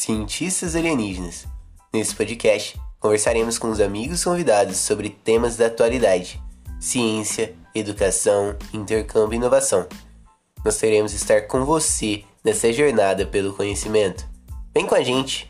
Cientistas Alienígenas. Nesse podcast, conversaremos com os amigos convidados sobre temas da atualidade, ciência, educação, intercâmbio e inovação. Nós queremos estar com você nessa jornada pelo conhecimento. Vem com a gente!